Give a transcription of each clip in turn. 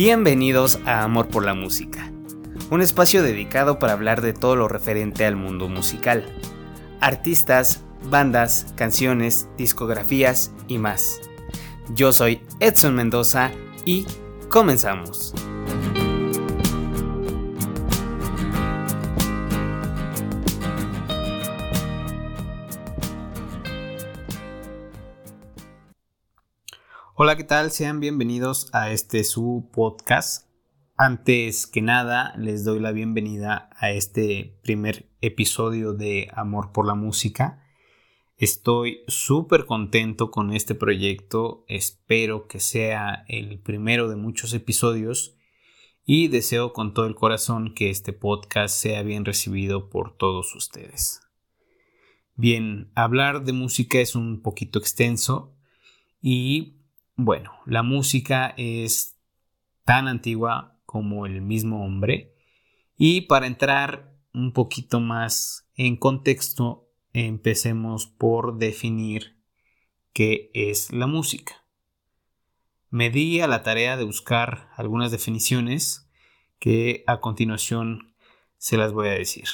Bienvenidos a Amor por la Música, un espacio dedicado para hablar de todo lo referente al mundo musical, artistas, bandas, canciones, discografías y más. Yo soy Edson Mendoza y comenzamos. Hola, ¿qué tal? Sean bienvenidos a este su podcast. Antes que nada, les doy la bienvenida a este primer episodio de Amor por la Música. Estoy súper contento con este proyecto, espero que sea el primero de muchos episodios y deseo con todo el corazón que este podcast sea bien recibido por todos ustedes. Bien, hablar de música es un poquito extenso y bueno, la música es tan antigua como el mismo hombre y para entrar un poquito más en contexto, empecemos por definir qué es la música. Me di a la tarea de buscar algunas definiciones que a continuación se las voy a decir.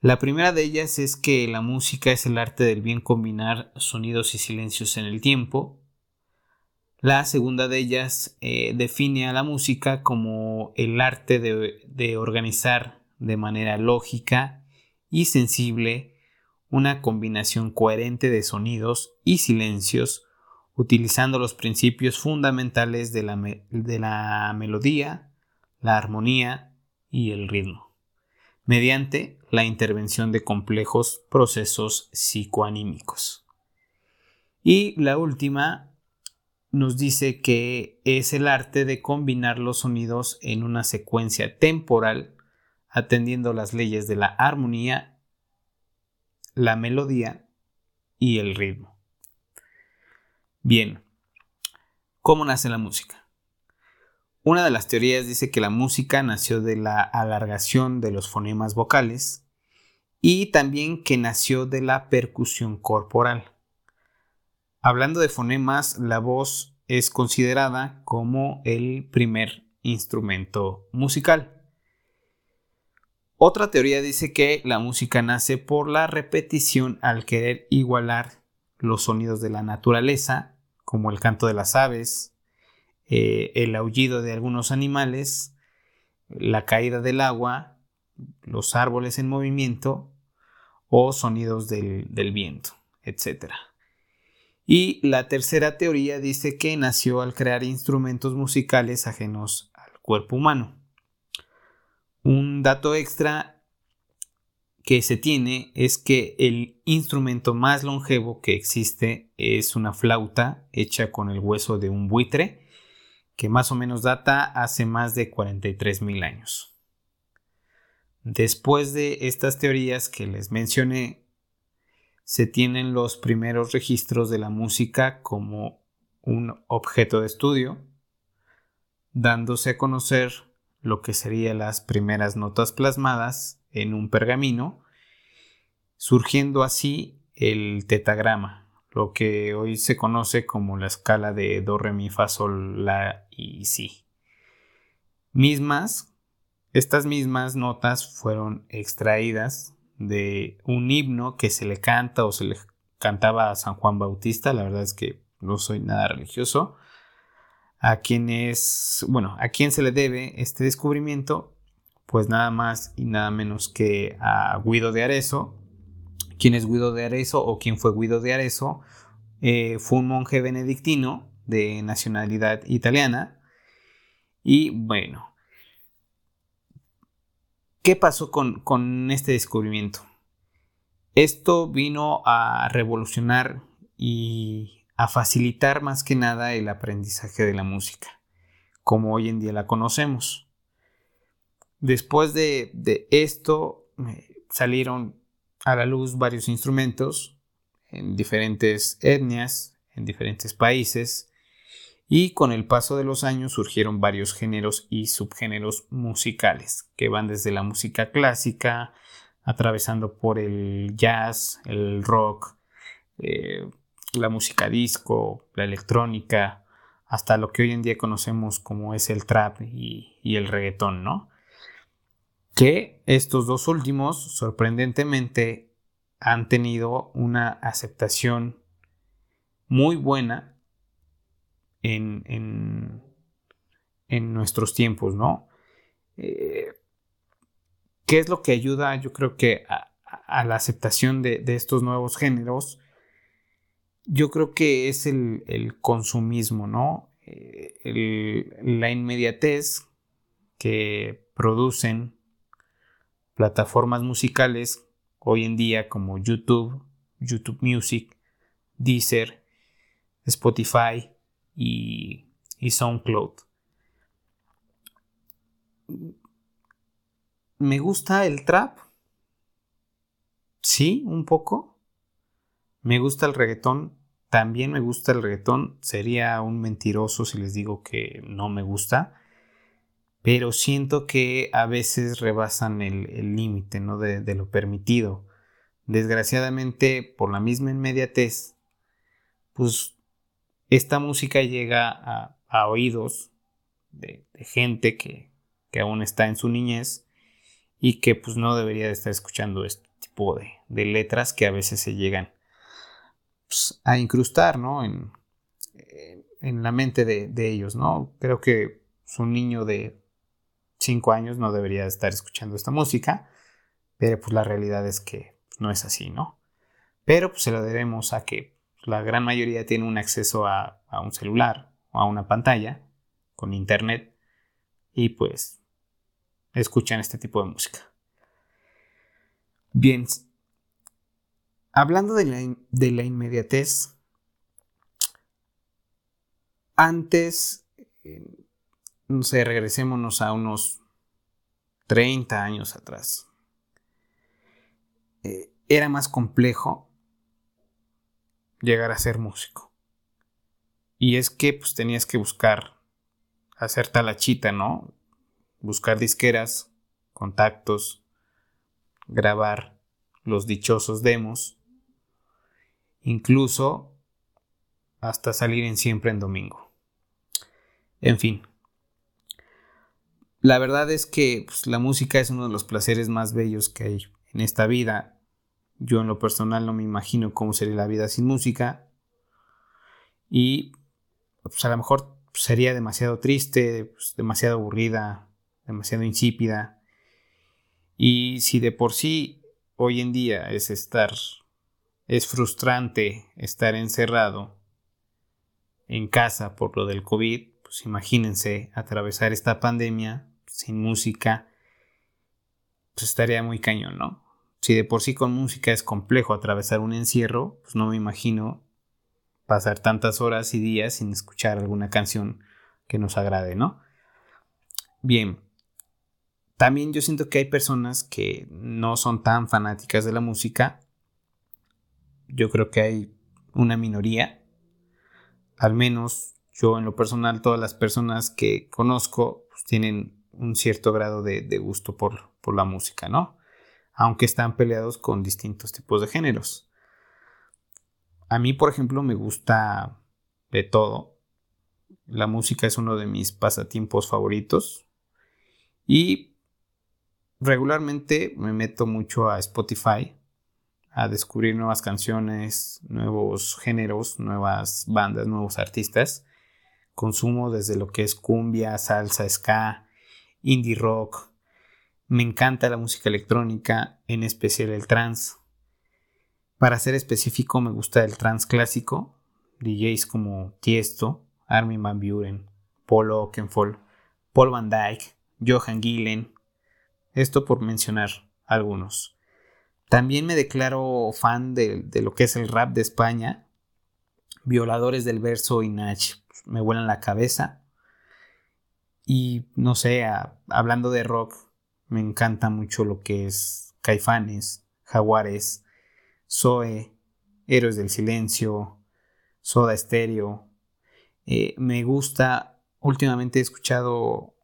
La primera de ellas es que la música es el arte del bien combinar sonidos y silencios en el tiempo, la segunda de ellas eh, define a la música como el arte de, organizar de manera lógica y sensible una combinación coherente de sonidos y silencios utilizando los principios fundamentales de la, de la melodía, la armonía y el ritmo, mediante la intervención de complejos procesos psicoanímicos. Y la última nos dice que es el arte de combinar los sonidos en una secuencia temporal, atendiendo las leyes de la armonía, la melodía y el ritmo. Bien, ¿cómo nace la música? Una de las teorías dice que la música nació de la alargación de los fonemas vocales y también que nació de la percusión corporal. Hablando de fonemas, la voz es considerada como el primer instrumento musical. Otra teoría dice que la música nace por la repetición al querer igualar los sonidos de la naturaleza, como el canto de las aves, eh, el aullido de algunos animales, la caída del agua, los árboles en movimiento o sonidos del, del viento, etc. Y la tercera teoría dice que nació al crear instrumentos musicales ajenos al cuerpo humano. Un dato extra que se tiene es que el instrumento más longevo que existe es una flauta hecha con el hueso de un buitre que más o menos data hace más de 43 mil años. Después de estas teorías que les mencioné, se tienen los primeros registros de la música como un objeto de estudio, dándose a conocer lo que serían las primeras notas plasmadas en un pergamino, surgiendo así el tetagrama, lo que hoy se conoce como la escala de do, re, mi, fa, sol, la y si. Mismas, estas mismas notas fueron extraídas de un himno que se le canta o se le cantaba a San Juan Bautista, la verdad es que no soy nada religioso, a quien es, bueno, a quién se le debe este descubrimiento, pues nada más y nada menos que a Guido de Arezzo. ¿Quién es Guido de Arezzo o quién fue Guido de Arezzo? Eh, fue un monje benedictino de nacionalidad italiana y bueno, ¿Qué pasó con, este descubrimiento? Esto vino a revolucionar y a facilitar más que nada el aprendizaje de la música, como hoy en día la conocemos. Después de, de esto eh, salieron a la luz varios instrumentos en diferentes etnias, en diferentes países, y con el paso de los años surgieron varios géneros y subgéneros musicales que van desde la música clásica, atravesando por el jazz, el rock, eh, la música disco, la electrónica, hasta lo que hoy en día conocemos como es el trap y, el reggaetón, ¿no? Que estos dos últimos, sorprendentemente, han tenido una aceptación muy buena en, en, en nuestros tiempos, ¿no? Eh, ¿Qué es lo que ayuda, yo creo que, a, la aceptación de, estos nuevos géneros? Yo creo que es el, consumismo, ¿no? Eh, la inmediatez que producen plataformas musicales hoy en día como YouTube, YouTube Music, Deezer, Spotify y, y SoundCloud me gusta el trap. Sí, un poco. Me gusta el reggaetón. También me gusta el reggaetón. Sería un mentiroso si les digo que no me gusta. Pero siento que a veces rebasan el límite ¿no? de, lo permitido. Desgraciadamente, por la misma inmediatez, pues esta música llega a, oídos de gente que, aún está en su niñez y que pues no debería de estar escuchando este tipo de, letras que a veces se llegan pues, a incrustar, ¿no? En, en la mente de, ellos, ¿no? Creo que un niño de 5 años no debería estar escuchando esta música, pero pues la realidad es que no es así, ¿no? Pero pues se lo debemos a que la gran mayoría tiene un acceso a, a un celular o a una pantalla con internet y pues escuchan este tipo de música. Bien, hablando de la, inmediatez, antes, eh, no sé, regresémonos a unos 30 años atrás. Eh, era más complejo llegar a ser músico. Y es que pues tenías que buscar hacer talachita, ¿no? buscar disqueras, contactos, grabar los dichosos demos, incluso hasta salir en siempre en domingo. En fin, la verdad es que pues, la música es uno de los placeres más bellos que hay en esta vida. Yo en lo personal no me imagino cómo sería la vida sin música. Y pues, a lo mejor sería demasiado triste, pues, demasiado aburrida, demasiado insípida. Y si de por sí hoy en día es estar, es frustrante estar encerrado en casa por lo del COVID, pues imagínense atravesar esta pandemia sin música, pues estaría muy cañón, ¿no? Si de por sí con música es complejo atravesar un encierro, pues no me imagino pasar tantas horas y días sin escuchar alguna canción que nos agrade, ¿no? Bien, también yo siento que hay personas que no son tan fanáticas de la música. Yo creo que hay una minoría. Al menos yo en lo personal, todas las personas que conozco pues, tienen un cierto grado de, gusto por, por la música, ¿no? Aunque están peleados con distintos tipos de géneros. A mí, por ejemplo, me gusta de todo. La música es uno de mis pasatiempos favoritos. Y regularmente me meto mucho a Spotify a descubrir nuevas canciones, nuevos géneros, nuevas bandas, nuevos artistas. Consumo desde lo que es cumbia, salsa, ska, indie rock. Me encanta la música electrónica, en especial el trance. Para ser específico, me gusta el trance clásico, DJs como Tiesto, Armin Van Buren, Paul Oakenfold, Paul Van Dyke, Johan Gillen, esto por mencionar algunos. También me declaro fan de, lo que es el rap de España. Violadores del verso y Nach me vuelan la cabeza. Y no sé, hablando de rock, me encanta mucho lo que es Caifanes, Jaguares, Zoe, Héroes del Silencio, Soda Stereo. Eh, me gusta, últimamente he escuchado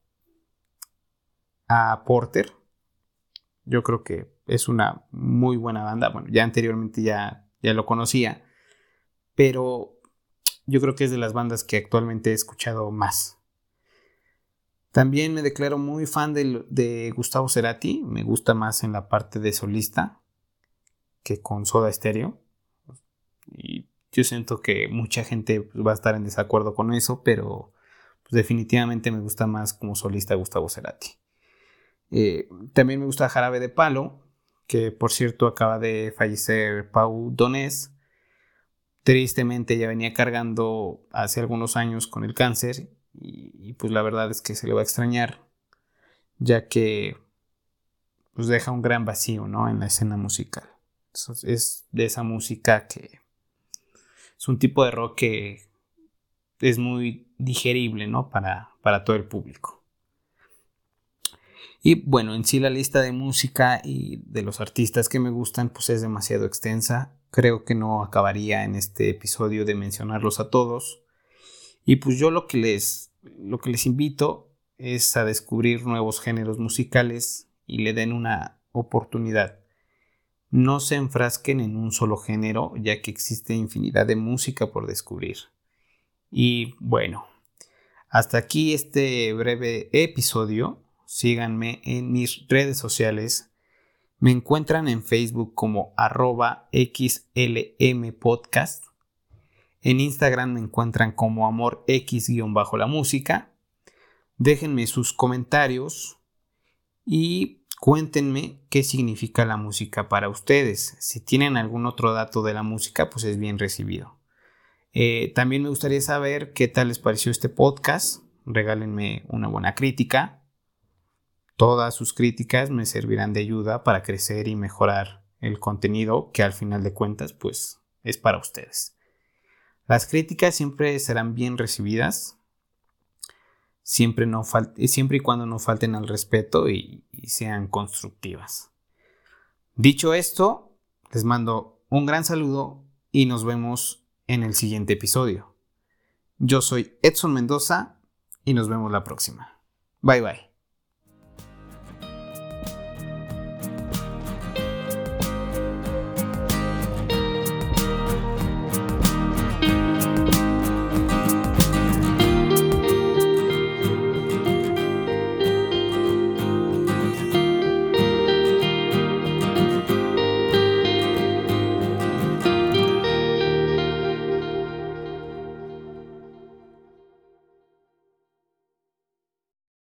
a Porter, yo creo que es una muy buena banda. Bueno, ya anteriormente ya, ya lo conocía. Pero yo creo que es de las bandas que actualmente he escuchado más. También me declaro muy fan de, Gustavo Cerati, me gusta más en la parte de solista que con Soda Stereo. Y yo siento que mucha gente pues, va a estar en desacuerdo con eso, pero pues, definitivamente me gusta más como solista Gustavo Cerati. Eh, también me gusta Jarabe de Palo, que por cierto acaba de fallecer Pau Donés. Tristemente ya venía cargando hace algunos años con el cáncer y, pues la verdad es que se le va a extrañar, ya que pues deja un gran vacío, ¿no? En la escena musical. Es de esa música que es un tipo de rock que es muy digerible, ¿no? Para, para todo el público. Y bueno, en sí la lista de música y de los artistas que me gustan pues es demasiado extensa. Creo que no acabaría en este episodio de mencionarlos a todos. Y pues yo lo que les, lo que les invito es a descubrir nuevos géneros musicales y le den una oportunidad. No se enfrasquen en un solo género, ya que existe infinidad de música por descubrir. Y bueno, hasta aquí este breve episodio síganme en mis redes sociales. Me encuentran en Facebook como arroba xlmpodcast. En Instagram me encuentran como amor x-la música. Déjenme sus comentarios y cuéntenme qué significa la música para ustedes. Si tienen algún otro dato de la música, pues es bien recibido. Eh, también me gustaría saber qué tal les pareció este podcast. Regálenme una buena crítica. Todas sus críticas me servirán de ayuda para crecer y mejorar el contenido que al final de cuentas pues es para ustedes. Las críticas siempre serán bien recibidas, siempre, no siempre y cuando no falten al respeto y, y sean constructivas. Dicho esto, les mando un gran saludo y nos vemos en el siguiente episodio. Yo soy Edson Mendoza y nos vemos la próxima. Bye bye.